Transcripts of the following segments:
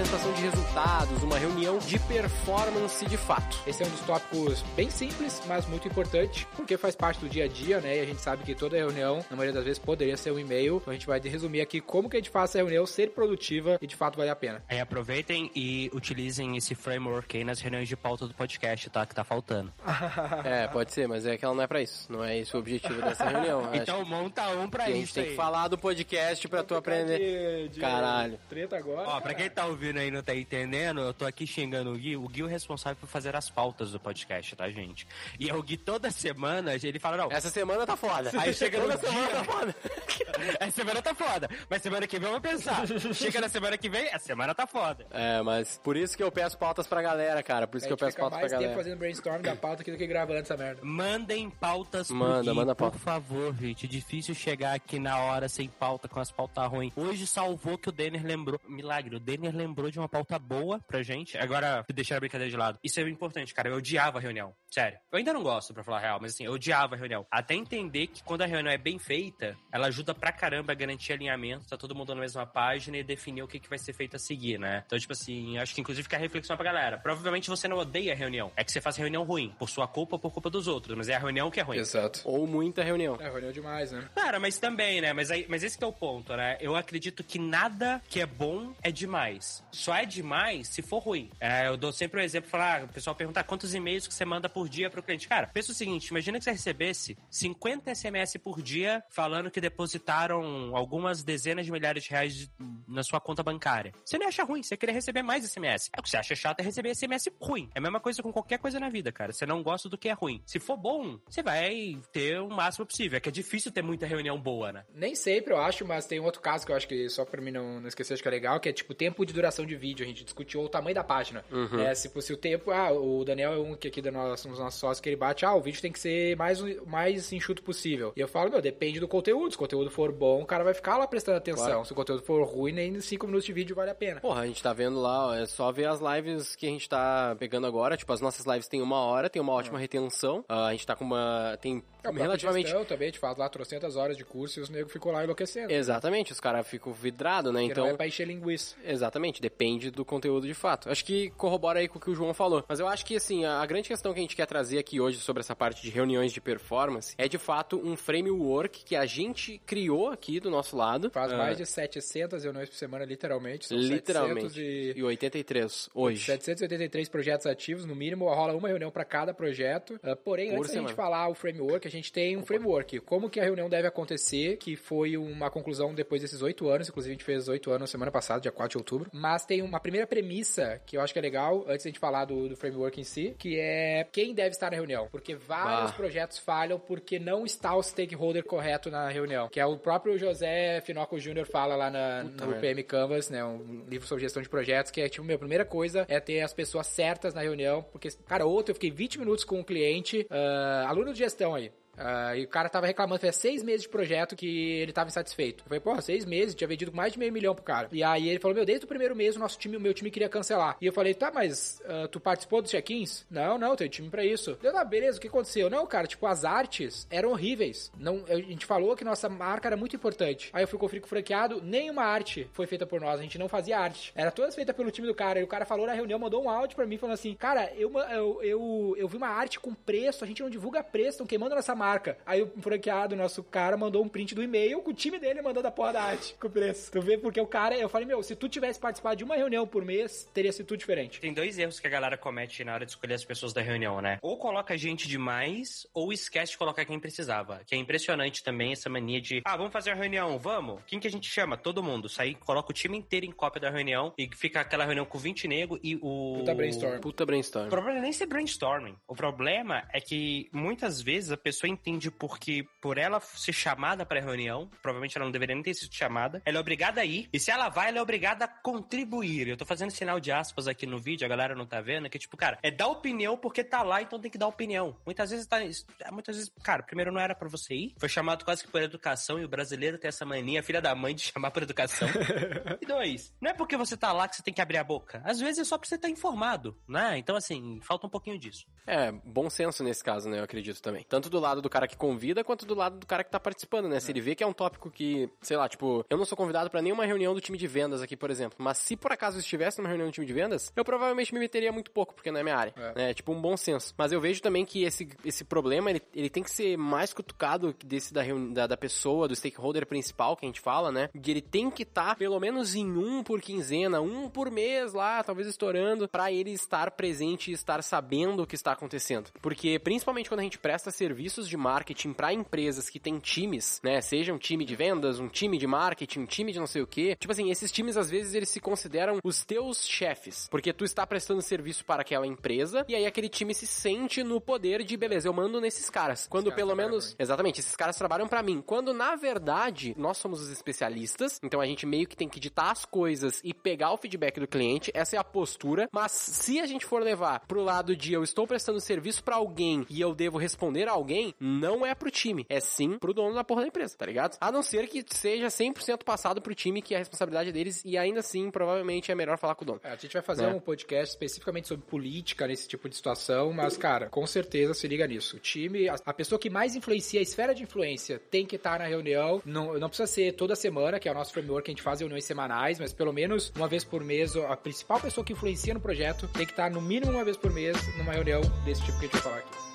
Apresentação de resultados, uma reunião de performance de fato? Esse é um dos tópicos bem simples, mas muito importante, porque faz parte do dia a dia, né? E a gente sabe que toda reunião, na maioria das vezes, poderia ser um e-mail. Então a gente vai resumir aqui como que a gente faz essa reunião ser produtiva e de fato vale a pena. Aí aproveitem e utilizem esse framework aí nas reuniões de pauta do podcast, tá? Que tá faltando. É, pode ser, mas é que ela não é pra isso. Não é esse o objetivo dessa reunião. Então monta um pra que a isso gente tem aí. que falar do podcast pra tu aprender. De, de Caralho. Treta agora. Ó, pra quem tá ouvindo aí e não tá entendendo, eu tô aqui xingando o Gui. O Gui é o responsável por fazer as pautas do podcast, tá, gente? E é o Gui toda semana, ele fala, não, Essa semana tá foda. Aí chega no Toda semana dia- tá foda. essa semana tá foda, mas semana que vem eu vou pensar. Chega na semana que vem, a semana tá foda. É, mas por isso que eu peço pautas pra galera, cara. Por isso a que eu peço pautas pra mais tempo galera. fazendo brainstorm da pauta aqui do que gravando essa merda. Mandem pautas pro Manda, Gui, manda por pauta. favor, gente. É difícil chegar aqui na hora sem pauta, com as pautas ruins. Hoje salvou que o Denner lembrou. Milagre, o Denner lembrou de uma pauta boa pra gente. Agora, deixar a brincadeira de lado. Isso é importante, cara. Eu odiava a reunião. Sério. Eu ainda não gosto, pra falar a real, mas assim, eu odiava a reunião. Até entender que quando a reunião é bem feita, ela ajuda pra caramba a garantir alinhamento, tá todo mundo na mesma página e definir o que, que vai ser feito a seguir, né? Então, tipo assim, acho que inclusive fica a reflexão pra galera. Provavelmente você não odeia a reunião. É que você faz reunião ruim, por sua culpa ou por culpa dos outros, mas é a reunião que é ruim. Exato. Ou muita reunião. É, reunião demais, né? Cara, mas também, né? Mas, aí, mas esse que é o ponto, né? Eu acredito que nada que é bom é demais. Só é demais se for ruim. É, eu dou sempre o exemplo, falar, ah, o pessoal pergunta quantos e-mails que você manda por dia pro cliente. Cara, pensa o seguinte, imagina que você recebesse 50 SMS por dia falando que depositaram algumas dezenas de milhares de reais na sua conta bancária. Você não acha ruim, você querer receber mais SMS. É o que você acha chato é receber SMS ruim. É a mesma coisa com qualquer coisa na vida, cara. Você não gosta do que é ruim. Se for bom, você vai ter o máximo possível. É que é difícil ter muita reunião boa, né? Nem sempre, eu acho, mas tem um outro caso que eu acho que só pra mim não, não esquecer, acho que é legal, que é tipo tempo de duração de vídeo. A gente discutiu o tamanho da página. É, se fosse o tempo, ah, o Daniel é um que aqui da nossa, um dos nossos sócios que ele bate, ah, o vídeo tem que ser mais, mais enxuto possível. E eu falo, meu, depende do conteúdo. Se o conteúdo for bom, o cara vai ficar lá prestando atenção. Claro. Se o conteúdo for ruim, nem 5 minutos de vídeo vale a pena. Porra, a gente tá vendo lá, ó, é só ver as lives que a gente tá pegando agora. Tipo, as nossas lives tem uma hora, tem uma ótima retenção. Ah, a gente tá com uma. Tem É, relativamente. gestão também, a gente fala lá trocentas horas de curso e os negros ficam lá enlouquecendo. Exatamente, os caras ficam vidrados, né? Porque Então. não é pra encher linguiça. Exatamente, depende do conteúdo de fato. Acho que corrobora aí com o que o João falou. Mas eu acho que, assim, a, a grande questão que a gente quer trazer aqui hoje sobre essa parte de reuniões de performance é, de fato, um framework que a gente criou aqui do nosso lado. Faz Ah, mais de 700 reuniões por semana, literalmente. São Literalmente. 700 e... E 83 hoje. 783 projetos ativos, no mínimo rola uma reunião para cada projeto. Ah, porém, Por antes da gente falar o framework, a gente tem um framework. Como que a reunião deve acontecer, que foi uma conclusão depois desses oito anos, inclusive a gente fez oito anos semana passada, dia 4 de outubro. Mas tem uma primeira premissa que eu acho que é legal, antes da gente falar do, do framework em si, que é quem deve estar na reunião. Porque vários projetos falham porque não está o stakeholder correto na reunião. Que é o próprio José Finoco Júnior fala lá na, no merda. PM Canvas, né? Um livro sobre gestão de projetos, que é tipo, meu, a primeira coisa é ter as pessoas certas na reunião, porque, cara, ontem eu fiquei 20 minutos com um cliente, ah, aluno de gestão aí. Ah, e o cara tava reclamando, faz seis meses de projeto que ele tava insatisfeito. Eu falei, porra, seis meses, tinha vendido mais de meio milhão pro cara. E aí ele falou, meu, desde o primeiro mês o nosso time, o meu time queria cancelar. E eu falei, tá, mas ah, tu participou dos check-ins? Não, não, tem time pra isso. Deu, tá, beleza, o que aconteceu? Não, cara, tipo, as artes eram horríveis. Não, a gente falou que nossa marca era muito importante. Aí eu fui conferir com o franqueado, nenhuma arte foi feita por nós, a gente não fazia arte. Era todas feitas pelo time do cara. E o cara falou na reunião, mandou um áudio pra mim falando assim: Cara, eu, eu, eu, eu vi uma arte com preço, a gente não divulga preço, estão queimando nossa marca. Aí o franqueado, nosso cara, mandou um print do e-mail com o time dele mandando a porra da arte com preço. Tu vê, porque o cara, eu falei, meu, se tu tivesse participado de uma reunião por mês, teria sido tudo diferente. Tem dois erros que a galera comete na hora de escolher as pessoas da reunião, né? Ou coloca gente demais, ou esquece de colocar quem precisava. Que é impressionante também essa mania de, ah, vamos fazer uma reunião, vamos? Quem que a gente chama? Todo mundo. Sair, coloca o time inteiro em cópia da reunião e fica aquela reunião com 20 nego e o... Puta brainstorm. Puta brainstorm. O problema é nem ser brainstorming. O problema é que muitas vezes a pessoa entende porque, por ela ser chamada pra reunião, provavelmente ela não deveria nem ter sido chamada, ela é obrigada a ir. E se ela vai, ela é obrigada a contribuir. Eu tô fazendo sinal de aspas aqui no vídeo, a galera não tá vendo, que tipo, cara, é dar opinião porque tá lá, então tem que dar opinião. Muitas vezes tá. Muitas vezes, cara, primeiro não era para você ir, foi chamado quase que por educação e o brasileiro tem essa mania, filha da mãe, de chamar por educação. e dois, não é porque você tá lá que você tem que abrir a boca. Às vezes é só pra você estar tá informado, né? Então, assim, falta um pouquinho disso. É, bom senso nesse caso, né? Eu acredito também. Tanto do lado do cara que convida, quanto do lado do cara que tá participando, né? Se ele vê que é um tópico que, sei lá, tipo, eu não sou convidado para nenhuma reunião do time de vendas aqui, por exemplo. Mas se por acaso eu estivesse numa reunião do time de vendas, eu provavelmente me meteria muito pouco, porque não é minha área. É, né? tipo um bom senso. Mas eu vejo também que esse, esse problema, ele, ele tem que ser mais cutucado desse da, da, da pessoa, do stakeholder principal que a gente fala, né? De ele tem que estar tá, pelo menos em um por quinzena, um por mês lá, talvez estourando, para ele estar presente e estar sabendo o que está acontecendo. Porque principalmente quando a gente presta serviços de marketing para empresas que têm times, né? Seja um time de vendas, um time de marketing, um time de não sei o que. Tipo assim, esses times às vezes eles se consideram os teus chefes, porque tu está prestando serviço para aquela empresa e aí aquele time se sente no poder de beleza, eu mando nesses caras. Quando pelo menos, exatamente, esses caras trabalham para mim. Quando na verdade nós somos os especialistas, então a gente meio que tem que ditar as coisas e pegar o feedback do cliente. Essa é a postura, mas se a gente for levar pro lado de eu estou prestando serviço para alguém e eu devo responder a alguém, não é pro time, é sim pro dono da porra da empresa, tá ligado? A não ser que seja 100% passado pro time que é a responsabilidade deles e ainda assim provavelmente é melhor falar com o dono. É, a gente vai fazer né? um podcast especificamente sobre política nesse tipo de situação, mas cara, com certeza se liga nisso. O time, a, a pessoa que mais influencia a esfera de influência tem que estar na reunião, não, não precisa ser toda semana, que é o nosso framework que a gente faz reuniões semanais, mas pelo menos uma vez por mês a principal pessoa que influencia no projeto tem que estar no mínimo uma vez por mês numa reunião desse tipo que a gente vai falar aqui.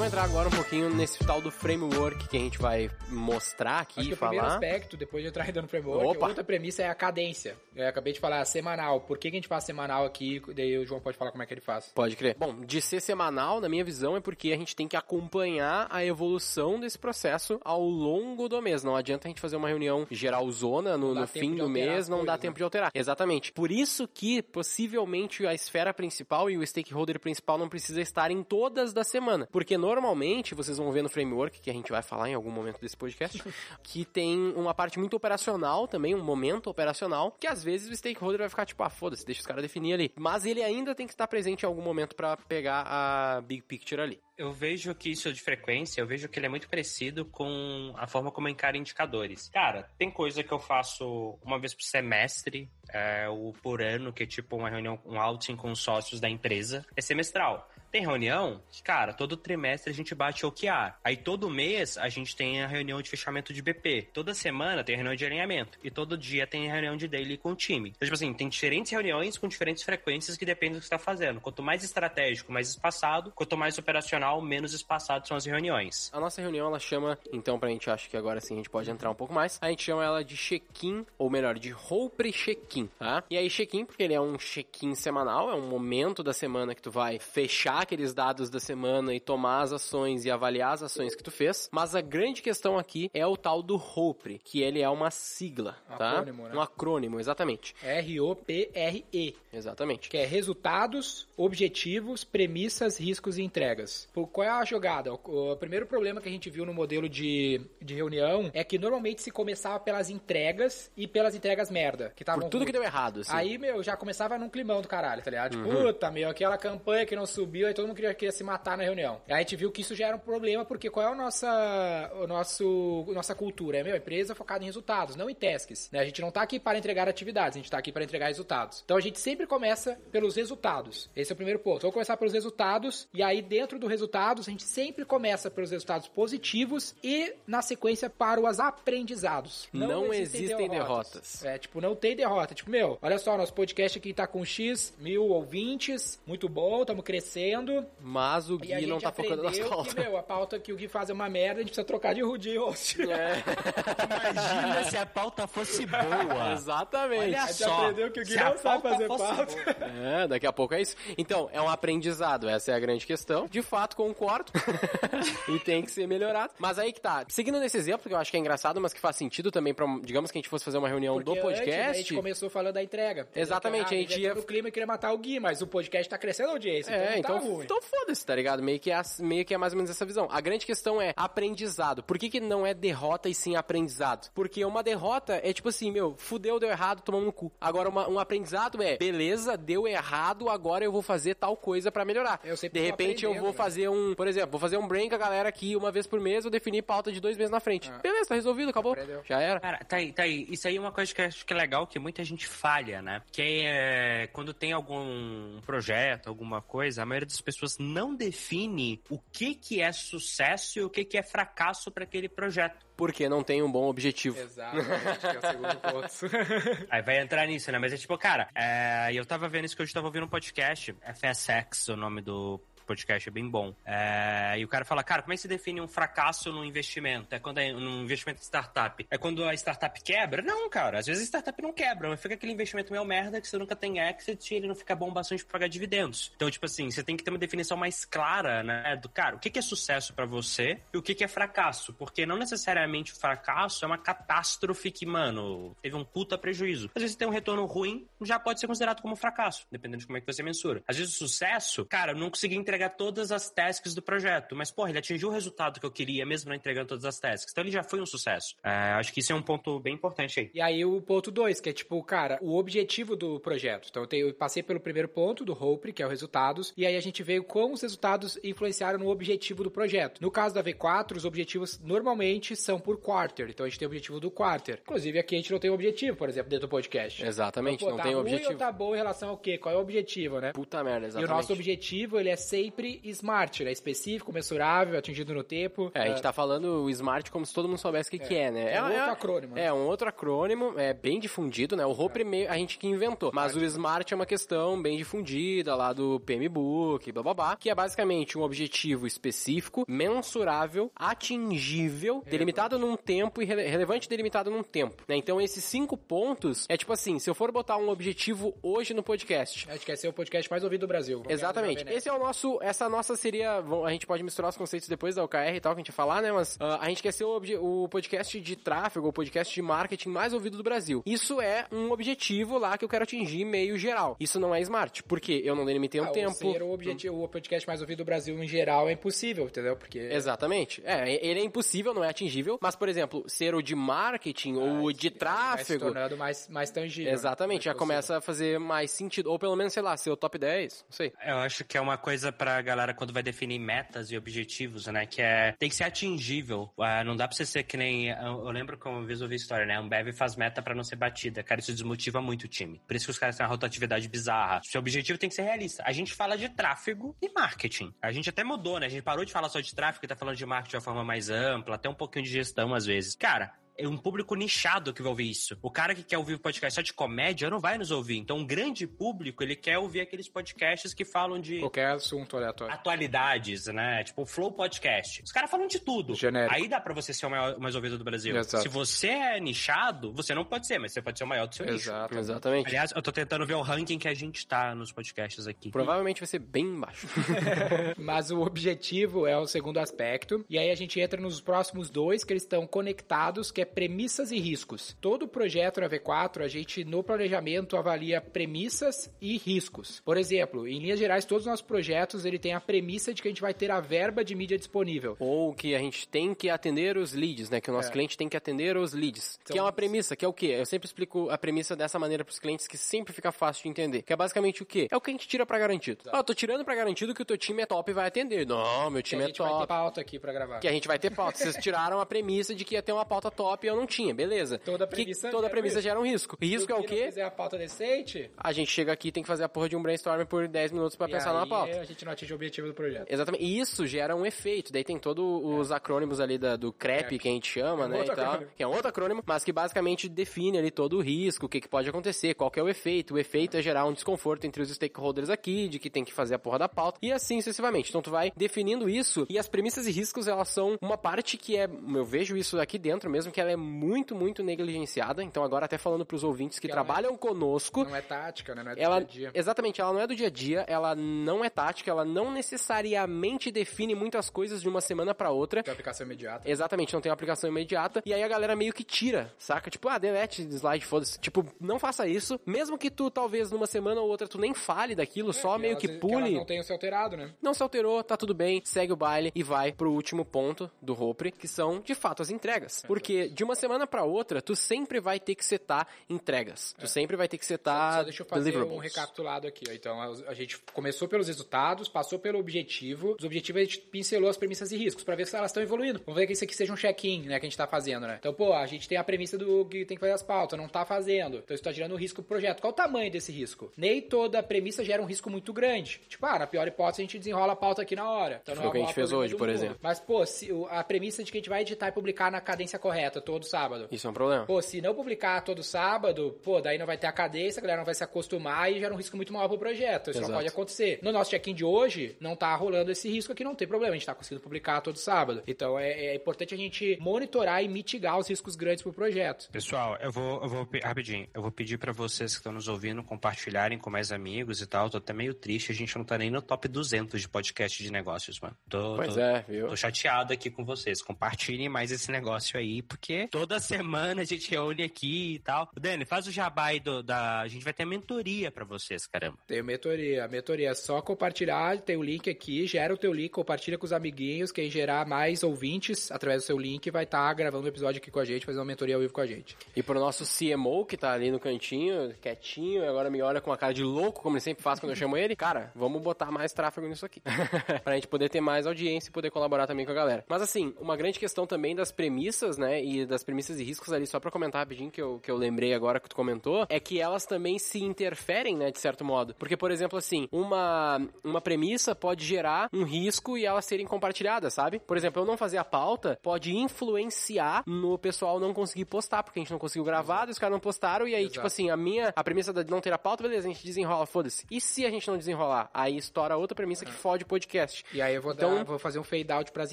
Vamos entrar agora um pouquinho nesse tal do framework que a gente vai mostrar aqui e falar. O primeiro aspecto, depois de entrar no framework, Opa. outra premissa é a cadência. Eu acabei de falar semanal. Por que, que a gente faz semanal aqui? Daí o João pode falar como é que ele faz. Pode crer. Bom, de ser semanal, na minha visão, é porque a gente tem que acompanhar a evolução desse processo ao longo do mês. Não adianta a gente fazer uma reunião geralzona no, no fim do mês, não dá tempo né? de alterar. Exatamente. Por isso que, possivelmente, a esfera principal e o stakeholder principal não precisa estar em todas da semana. Porque normalmente, vocês vão ver no framework, que a gente vai falar em algum momento desse podcast, que tem uma parte muito operacional também, um momento operacional, que às vezes o stakeholder vai ficar tipo, ah, foda-se, deixa os caras definir ali. Mas ele ainda tem que estar presente em algum momento para pegar a big picture ali eu vejo que isso é de frequência, eu vejo que ele é muito parecido com a forma como eu encaro indicadores. Cara, tem coisa que eu faço uma vez por semestre, é, ou por ano, que é tipo uma reunião, um outing com os sócios da empresa, é semestral. Tem reunião que, cara, todo trimestre a gente bate OKR. Aí todo mês a gente tem a reunião de fechamento de BP. Toda semana tem reunião de alinhamento. E todo dia tem reunião de daily com o time. Então, tipo assim, tem diferentes reuniões com diferentes frequências que dependem do que você está fazendo. Quanto mais estratégico, mais espaçado. Quanto mais operacional, menos espaçado são as reuniões. A nossa reunião, ela chama, então, pra gente, acho que agora sim a gente pode entrar um pouco mais. A gente chama ela de check-in, ou melhor, de roupa check-in, tá? E aí, check-in, porque ele é um check-in semanal, é um momento da semana que tu vai fechar aqueles dados da semana e tomar as ações e avaliar as ações que tu fez. Mas a grande questão aqui é o tal do HOPRE, que ele é uma sigla, um tá? Acrônimo, né? Um acrônimo, exatamente. R-O-P-R-E. Exatamente. Que é resultados, objetivos, premissas, riscos e entregas. Qual é a jogada? O, o primeiro problema que a gente viu no modelo de, de reunião é que normalmente se começava pelas entregas e pelas entregas merda. Que Por tudo ruim. que deu errado, assim. Aí, meu, já começava num climão do caralho, tá ligado? Tipo, uhum. puta, meu, aquela campanha que não subiu, todo mundo queria, queria se matar na reunião. Aí a gente viu que isso já era um problema, porque qual é a nossa, o nosso, nossa cultura? É, meu, empresa focada em resultados, não em tasks. Né? A gente não tá aqui para entregar atividades, a gente tá aqui para entregar resultados. Então a gente sempre começa pelos resultados. Esse é o primeiro ponto. Vamos começar pelos resultados, e aí dentro do resultados, a gente sempre começa pelos resultados positivos e, na sequência, para os aprendizados. Não, não existem, existem derrotas. derrotas. É, tipo, não tem derrota. Tipo, meu, olha só, nosso podcast aqui tá com X mil ouvintes, muito bom, estamos crescendo aprendendo. Mas o Gui não tá focando nas pautas. que, meu, a pauta que o Gui faz é uma merda, a gente precisa trocar de, de host. É, Imagina se a pauta fosse boa. exatamente. Olha A gente só. aprendeu que o Gui se não sabe fazer pauta. boa. É, daqui a pouco é isso. Então, é um aprendizado, essa é a grande questão. De fato, concordo. e tem que ser melhorado. Mas aí que tá. Seguindo nesse exemplo, que eu acho que é engraçado, mas que faz sentido também pra, digamos que a gente fosse fazer uma reunião Porque do antes, né, a podcast. gente começou falando da entrega. Exatamente, ah, a gente ia- no clima e queria matar o Gui, mas o podcast tá crescendo a audiência, É, então, então, tá ruim. então foda-se, tá ligado? Meio que, é, meio que é mais ou menos essa visão. A grande questão é aprendizado. Por que, que não é derrota e sim aprendizado? Porque uma derrota é tipo assim, meu, fudeu, deu errado, tomamos no cu. Agora, uma- um aprendizado é, beleza, deu errado, agora eu vou fazer tal coisa pra melhorar. Eu sempre De repente eu vou né? fazer um, por exemplo, vou fazer um brain com a galera aqui uma vez por mês, eu definir pauta de dois meses na frente. Beleza, tá resolvido, acabou. Aprendeu. Já era. Cara, tá aí, tá aí. Isso aí é uma coisa que eu acho que é legal, que muita gente falha, né? Que é quando tem algum projeto, alguma coisa, a maioria das pessoas não define o que que é sucesso e o que que é fracasso para aquele projeto. Porque não tem um bom objetivo. Exatamente, que é o segundo ponto. Aí vai entrar nisso, né? Mas é tipo, cara, é, eu tava vendo isso que hoje tava ouvindo um podcast, FSX, o nome do podcast é bem bom. É, e o cara fala, cara, como é que se define um fracasso no investimento? É quando é um investimento em startup. É quando a startup quebra? Não, cara. Às vezes a startup não quebra, mas fica aquele investimento meio merda que você nunca tem exit e ele não fica bom bastante pra pagar dividendos. Então, tipo assim, você tem que ter uma definição mais clara, né? Do cara, o que é sucesso pra você e o que é fracasso. Porque não necessariamente o fracasso é uma catástrofe que, mano, teve um puta prejuízo. Às vezes tem um retorno ruim, já pode ser considerado como fracasso, dependendo de como é que você mensura. Às vezes o sucesso, cara, não consegui entregar todas as tasks do projeto, mas, porra, ele atingiu o resultado que eu queria, mesmo não entregando todas as tasks. Então ele já foi um sucesso. É, acho que isso é um ponto bem importante aí. E aí o ponto 2, que é tipo, cara, o objetivo do projeto. Então eu, tenho- eu passei pelo primeiro ponto do Hope, que é o resultados, e aí a gente veio como os resultados influenciaram no objetivo do projeto. No caso da V4, os objetivos normalmente são por quarter. Então a gente tem o objetivo do quarter. Inclusive aqui a gente não tem objetivo, por exemplo, dentro do podcast. Exatamente, Então, pô, não tá tem ruim objetivo. ou tá bom em relação ao quê? Qual é o objetivo, né? Puta merda, E o exatamente. nosso objetivo, ele é sempre smart, né? Específico, mensurável, atingido no tempo. É, a gente tá falando o Smart como se todo mundo soubesse o que, que é, né? É um outro acrônimo, né? É, um outro acrônimo, é bem difundido, né? O Hope meio a gente que inventou. Mas o Smart é uma questão bem difundida lá do PMBOK, blá blá blá, que é basicamente um objetivo específico, mensurável, atingível, delimitado num tempo e rele- relevante delimitado num tempo, né? Então esses cinco pontos é tipo assim, se eu for botar um objetivo hoje no podcast, A gente quer ser o podcast mais ouvido do Brasil. Exatamente. no Esse é o nosso. Essa nossa seria. A gente pode misturar os conceitos depois da OKR e tal, que a gente falar, né? Mas ah, a gente quer ser o, o podcast de tráfego, o podcast de marketing mais ouvido do Brasil. Isso é um objetivo lá que eu quero atingir meio geral. Isso não é smart. Porque eu não delimitei um Ah, tempo. Ser o, objetivo, o podcast mais ouvido do Brasil em geral é impossível, entendeu? Porque. Exatamente. É, ele é impossível, não é atingível. Mas, por exemplo, ser o de marketing ou o de Vai se tráfego. tornando mais, mais tangível. Exatamente, já Mais começa a fazer mais sentido. Ou pelo menos, sei lá, ser o top 10. Não sei. Eu acho que é uma coisa pra galera quando vai definir metas e objetivos, né? Que é. Tem que ser atingível. Ah, não dá pra você ser que nem. Eu, eu lembro vez eu vi a história, né? A Ambev faz meta pra não ser batida. Cara, isso desmotiva muito o time. Por isso que os caras têm uma rotatividade bizarra. Seu objetivo tem que ser realista. A gente fala de tráfego e marketing. A gente até mudou, né? A gente parou de falar só de tráfego e tá falando de marketing de uma forma mais ampla, até um pouquinho de gestão às vezes. Cara, é um público nichado que vai ouvir isso. O cara que quer ouvir podcast só de comédia não vai nos ouvir. Então, um grande público, ele quer ouvir aqueles podcasts que falam de Qualquer assunto aleatório. atualidades, né? Tipo, o Flow Podcast. Os caras falam de tudo. Genérico. Aí dá pra você ser o maior, o mais ouvido do Brasil. Exato. Se você é nichado, você não pode ser, mas você pode ser o maior do seu nicho. Exato. Exatamente. Aliás, eu tô tentando ver o ranking que a gente tá nos podcasts aqui. Provavelmente vai ser bem baixo. Mas o objetivo é o segundo aspecto. E aí a gente entra nos próximos dois, que eles estão conectados, que é premissas e riscos. Todo projeto na V4, a gente, no planejamento, avalia premissas e riscos. Por exemplo, em linhas gerais, todos os nossos projetos, ele tem a premissa de que a gente vai ter a verba de mídia disponível. Ou que a gente tem que atender os leads, né? Que o nosso É. cliente tem que atender os leads. que é uma premissa, que é o quê? Eu sempre explico a premissa dessa maneira pros clientes que sempre fica fácil de entender. Que é basicamente o quê? É o que a gente tira pra garantido. Ah, eu tô tirando pra garantido que o teu time é top e vai atender. Não, meu Que time a é gente vai ter top. pauta aqui pra gravar. Que a gente vai ter pauta. Vocês tiraram a premissa de que ia ter uma pauta top top eu não tinha, beleza. Toda Que- premissa toda gera um premissa risco. gera um risco. E risco é o Se quê? fizer a pauta decente, A gente chega aqui e tem que fazer a porra de um brainstorm por 10 minutos pra e pensar aí numa pauta. a gente não atinge o objetivo do projeto. Exatamente. E isso gera um efeito. Daí tem todos os acrônimos ali da, do CREP, que a gente chama, É um né? e tal, que é um outro acrônimo, mas que basicamente define ali todo o risco, o que, que pode acontecer, qual que é o efeito. O efeito é gerar um desconforto entre os stakeholders aqui, de que tem que fazer a porra da pauta, e assim sucessivamente. Então tu vai definindo isso, e as premissas e riscos, elas são uma parte que é, eu vejo isso aqui dentro mesmo, que ela é muito, muito negligenciada. Então agora até falando pros ouvintes que Que ela trabalham conosco, Não é tática, né? Não é do ela, dia a dia. exatamente, ela não é do dia a dia, ela não é tática, ela não necessariamente define muitas coisas de uma semana pra outra. Tem aplicação imediata. Exatamente, não tem aplicação imediata. E aí a galera meio que tira, saca? Tipo, ah, delete slide, foda-se. Tipo, não faça isso. Mesmo que tu, talvez, numa semana ou outra, tu nem fale daquilo, só meio que pule. ela não tenha se alterado, né? Não se alterou, tá tudo bem, segue o baile e vai pro último ponto do Hopre, que são, de fato, as entregas. Porque de uma semana pra outra, tu sempre vai ter que setar entregas. Tu sempre vai ter que setar Só deixa eu fazer um recapitulado aqui. ó. Então, a a gente começou pelos resultados, passou pelo objetivo. Os objetivos a gente pincelou as premissas e riscos pra ver se elas estão evoluindo. Vamos ver que isso aqui seja um check-in, né, que a gente tá fazendo, né? Então, pô, a gente tem a premissa do que tem que fazer as pautas, não tá fazendo. Então, isso tá gerando um risco pro projeto. Qual o tamanho desse risco? Nem toda premissa gera um risco muito grande. Tipo, ah, na pior hipótese, a gente desenrola a pauta aqui na hora. Então, não o que a é gente fez hoje, por mundo. exemplo. Mas, pô, se, a premissa de que a gente vai editar e publicar na cadência correta todo sábado. Isso é um problema. Pô, se não publicar todo sábado, pô, daí não vai ter a cadência, a galera não vai se acostumar e gera um risco muito maior pro projeto. Isso Exato. não pode acontecer. No nosso check-in de hoje, não tá rolando esse risco aqui, não tem problema. A gente tá conseguindo publicar todo sábado. Então é, é importante a gente monitorar e mitigar os riscos grandes pro projeto. Pessoal, eu vou, eu vou rapidinho, eu vou pedir pra vocês que estão nos ouvindo compartilharem com mais amigos e tal. Tô até meio triste, a gente não tá nem no top 200 de podcast de negócios, mano. Tô, Pois tô- é, viu? Tô chateado aqui com vocês. Compartilhem mais esse negócio aí, porque toda semana a gente reúne aqui e tal. Dani, faz o jabá aí do, da. A gente vai ter mentoria pra vocês, caramba. Tem mentoria. A mentoria é só compartilhar, tem o link aqui, gera o teu link, compartilha com os amiguinhos. Quem gerar mais ouvintes através do seu link vai estar gravando um episódio aqui com a gente, fazendo uma mentoria ao vivo com a gente. E pro nosso CMO, que tá ali no cantinho, quietinho, e agora me olha com uma cara de louco, como ele sempre faz quando eu chamo ele, cara, vamos botar mais tráfego nisso aqui. pra gente poder ter mais audiência e poder colaborar também com a galera. Mas assim, uma grande questão também das premissas, né, e das premissas e riscos ali, só pra comentar rapidinho, que eu, que eu lembrei agora que tu comentou, é que elas também se interferem, né, de certo modo. Porque, por exemplo, assim, uma, uma premissa pode gerar um risco e elas serem compartilhadas, sabe? Por exemplo, eu não fazer a pauta pode influenciar no pessoal não conseguir postar, porque a gente não conseguiu gravar, os caras não postaram, e aí, Exato. tipo assim, a minha, a premissa de não ter a pauta, beleza, a gente desenrola, foda-se. E se a gente não desenrolar? Aí estoura outra premissa que fode o podcast. E aí eu vou, Então- dar, vou fazer um fade out pras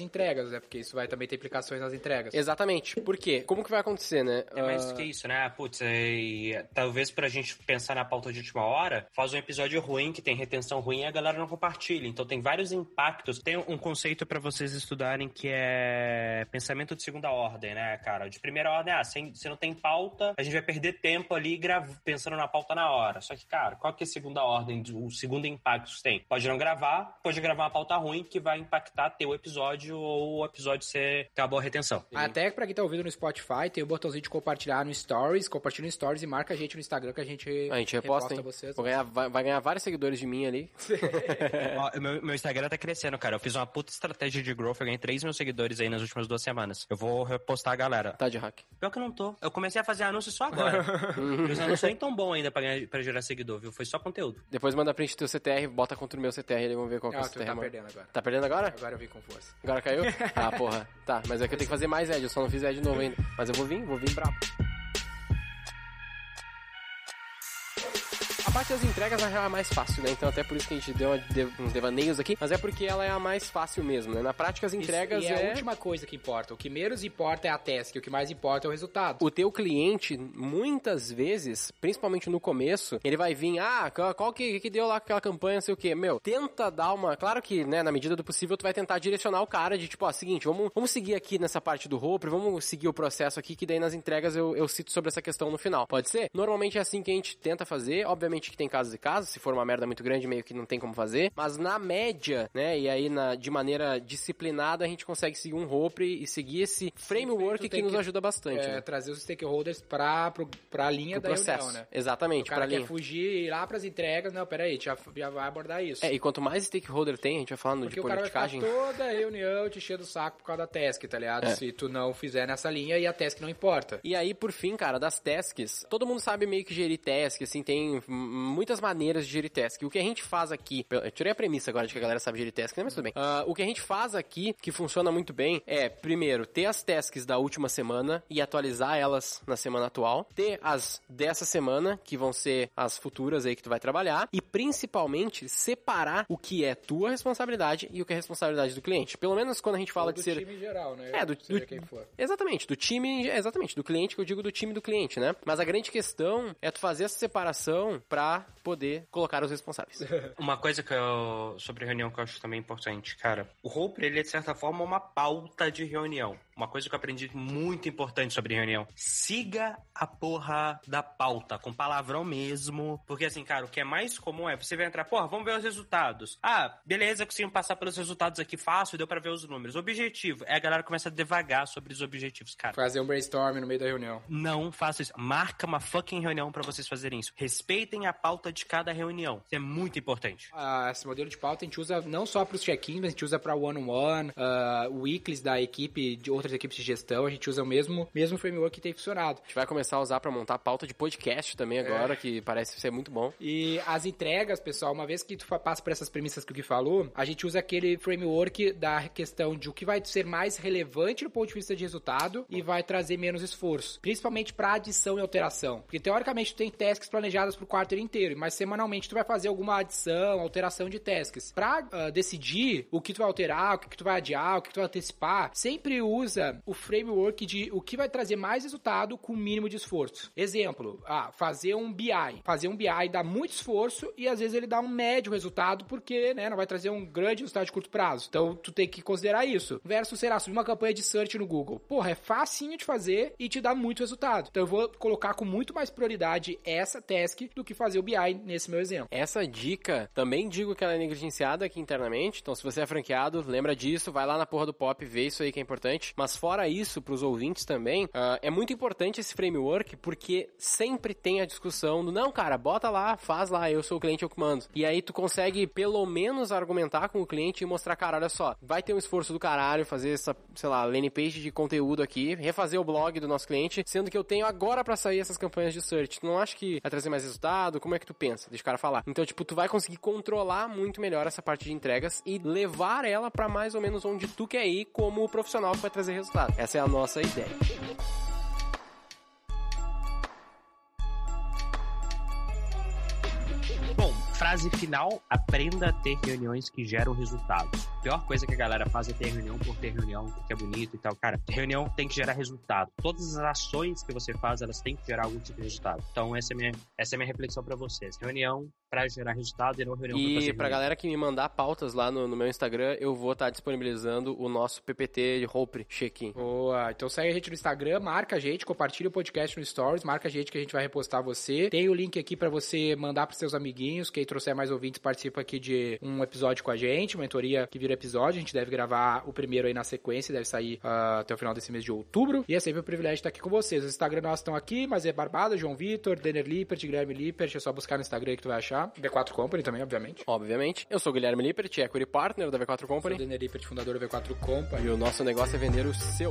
entregas, né? Porque isso vai também ter implicações nas entregas. Exatamente. Por quê? Como que vai acontecer, né? É mais Ah, do que isso, né? Putz, é, talvez pra gente pensar na pauta de última hora, faz um episódio ruim, que tem retenção ruim e a galera não compartilha. Então tem vários impactos. Tem um conceito pra vocês estudarem que é pensamento de segunda ordem, né, cara? De primeira ordem, ah, se, não tem pauta, a gente vai perder tempo ali grav- pensando na pauta na hora. Só que, cara, qual que é a segunda ordem, o segundo impacto que tem? Pode não gravar, pode gravar uma pauta ruim que vai impactar teu episódio ou o episódio ser uma boa retenção. Até pra quem tá ouvindo no Spotify, tem o botãozinho de compartilhar no Stories, compartilha no Stories e marca a gente no Instagram que a gente, A gente reposta, hein? vocês. Vou ganhar, vai, vai ganhar vários seguidores de mim ali. Ó, meu, meu Instagram tá crescendo, cara. Eu fiz uma puta estratégia de growth. Eu ganhei 3 mil seguidores aí nas últimas duas semanas. Eu vou repostar a galera. Tá de hack. Pior que eu não tô. Eu comecei a fazer anúncio só agora. Meus anúncios nem tão bom ainda pra, ganhar, pra gerar seguidor, viu? Foi só conteúdo. Depois manda print teu CTR, bota contra o meu CTR ali, vamos ver qual que é o Ah, CTR. tá mano. perdendo agora. Tá perdendo agora? Agora eu vim com força. Agora caiu? Ah, porra. Tá, mas é que eu tenho que fazer mais Ed, eu só não fiz Ed novo ainda. Mas eu vou vir, vou vir brabo. A parte das entregas real é mais fácil, né? Então até por isso que a gente deu uns devaneios aqui, mas é porque ela é a mais fácil mesmo, né? Na prática as entregas Isso, é é... a última coisa que importa. O que menos importa é a task, o que mais importa é o resultado. O teu cliente, muitas vezes, principalmente no começo, ele vai vir, ah, qual que, que deu lá aquela campanha, sei o que. Meu, tenta dar uma. Claro que, né, na medida do possível, tu vai tentar direcionar o cara de tipo, ó, seguinte, vamos, vamos seguir aqui nessa parte do Roper, vamos seguir o processo aqui, que daí nas entregas eu, eu cito sobre essa questão no final. Pode ser? Normalmente é assim que a gente tenta fazer. Obviamente, obviamente que tem casos e casos, se for uma merda muito grande, meio que não tem como fazer, mas na média, né, e aí na, de maneira disciplinada, a gente consegue seguir um rope e seguir esse framework que nos ajuda bastante. É, né? trazer os stakeholders pra, pro, pra linha Pro da processo. reunião, né? Exatamente, O cara pra quer linha. fugir ir lá pras entregas, não, peraí, já, já vai abordar isso. É, e quanto mais stakeholder tem, a gente vai falando Porque de politicagem. toda a reunião te enchendo o saco por causa da task, tá ligado? É. Se tu não fizer nessa linha e a task não importa. E aí, por fim, cara, das tasks, todo mundo sabe meio que gerir task, assim, tem muitas maneiras de gerir task. O que a gente faz aqui, eu tirei a premissa agora de que a galera sabe gerir task, né, mas tudo bem. Ah, o que a gente faz aqui, que funciona muito bem, é, primeiro, ter as tasks da última semana e atualizar elas na semana atual, ter as dessa semana, que vão ser as futuras aí que tu vai trabalhar, e principalmente separar o que é tua responsabilidade e o que é responsabilidade do cliente. Pelo menos quando a gente fala Ou de do ser time em geral, né? É, do, do- quem for. Exatamente, do time, exatamente, do cliente, que eu digo do time do cliente, né? Mas a grande questão é tu fazer essa separação pra poder colocar os responsáveis. Uma coisa que eu, sobre reunião que eu acho também importante, cara. O Roper, ele é de certa forma uma pauta de reunião. Uma coisa que eu aprendi muito importante sobre reunião. Siga a porra da pauta, com palavrão mesmo. Porque assim, cara, o que é mais comum é você vai entrar, porra, vamos ver os resultados. Ah, beleza, conseguimos passar pelos resultados aqui fácil, deu pra ver os números. Objetivo é a galera começa a devagar sobre os objetivos, cara. Fazer um brainstorm no meio da reunião. Não faça isso. Marca uma fucking reunião pra vocês fazerem isso. Respeitem a pauta de cada reunião. Isso é muito importante. Ah, esse modelo de pauta a gente usa não só para os check-ins, mas a gente usa para one-on-one, ah, weeklies da equipe, de outras equipes de gestão, a gente usa o mesmo, mesmo framework que tem funcionado. A gente vai começar a usar pra montar pauta de podcast também agora, que parece ser muito bom. E as entregas, pessoal, uma vez que tu passa por essas premissas que o Gui falou, a gente usa aquele framework da questão de o que vai ser mais relevante do ponto de vista de resultado e vai trazer menos esforço. Principalmente para adição e alteração. Porque teoricamente tu tem tasks planejadas pro quarto inteiro, mas semanalmente tu vai fazer alguma adição, alteração de tasks. Pra ah, decidir o que tu vai alterar, o que, tu vai adiar, o que tu vai antecipar, sempre usa o framework de o que vai trazer mais resultado com o mínimo de esforço. Exemplo, ah, fazer um BI. Fazer um BI dá muito esforço e às vezes ele dá um médio resultado porque, né, não vai trazer um grande resultado de curto prazo. Então, tu tem que considerar isso. Versus, será, subir uma campanha de search no Google. Porra, é facinho de fazer e te dá muito resultado. Então, eu vou colocar com muito mais prioridade essa task do que fazer o BI nesse meu exemplo. Essa dica, também digo que ela é negligenciada aqui internamente, então se você é franqueado, lembra disso, vai lá na porra do pop, vê isso aí que é importante. Mas fora isso, pros ouvintes também, ah, é muito importante esse framework, porque sempre tem a discussão do, não, cara, bota lá, faz lá, eu sou o cliente, eu que mando. E aí tu consegue, pelo menos, argumentar com o cliente e mostrar, cara, olha só, vai ter um esforço do caralho fazer essa, sei lá, landing page de conteúdo aqui, refazer o blog do nosso cliente, sendo que eu tenho agora pra sair essas campanhas de search. Tu não acha que vai trazer mais resultado? Como é que tu pensa? Deixa o cara falar. Então, tipo, tu vai conseguir controlar muito melhor essa parte de entregas e levar ela pra mais ou menos onde tu quer ir como profissional que vai trazer resultado. Essa é a nossa ideia. Bom, frase final: aprenda a ter reuniões que geram resultados. A pior coisa que a galera faz é ter reunião por ter reunião, porque é bonito e tal. Cara, reunião tem que gerar resultado. Todas as ações que você faz, elas têm que gerar algum tipo de resultado. Então, essa é a minha, essa é minha reflexão pra vocês. Reunião pra gerar resultado e não reunião pra E fazer pra reunião. galera que me mandar pautas lá no, no meu Instagram, eu vou estar disponibilizando o nosso PPT de Hope check-in. Boa. Então segue a gente no Instagram, marca a gente, compartilha o podcast no Stories, marca a gente que a gente vai repostar você. Tem o link aqui pra você mandar pros seus amiguinhos. Quem trouxer mais ouvintes participa aqui de um episódio com a gente, uma mentoria que vira episódio. A gente deve gravar o primeiro aí na sequência, deve sair ah, até o final desse mês de outubro. E é sempre um privilégio estar aqui com vocês. Os Instagram nossos estão aqui, mas é Barbada, João Vitor, Denner Lippert, Guilherme Lippert. É só buscar no Instagram que tu vai achar. V4 Company também, obviamente. Obviamente. Eu sou o Guilherme Lippert, Equity Partner da V4 Sou Company. o Denner Lippert, fundador da V4 Company. E o nosso negócio é vender o seu.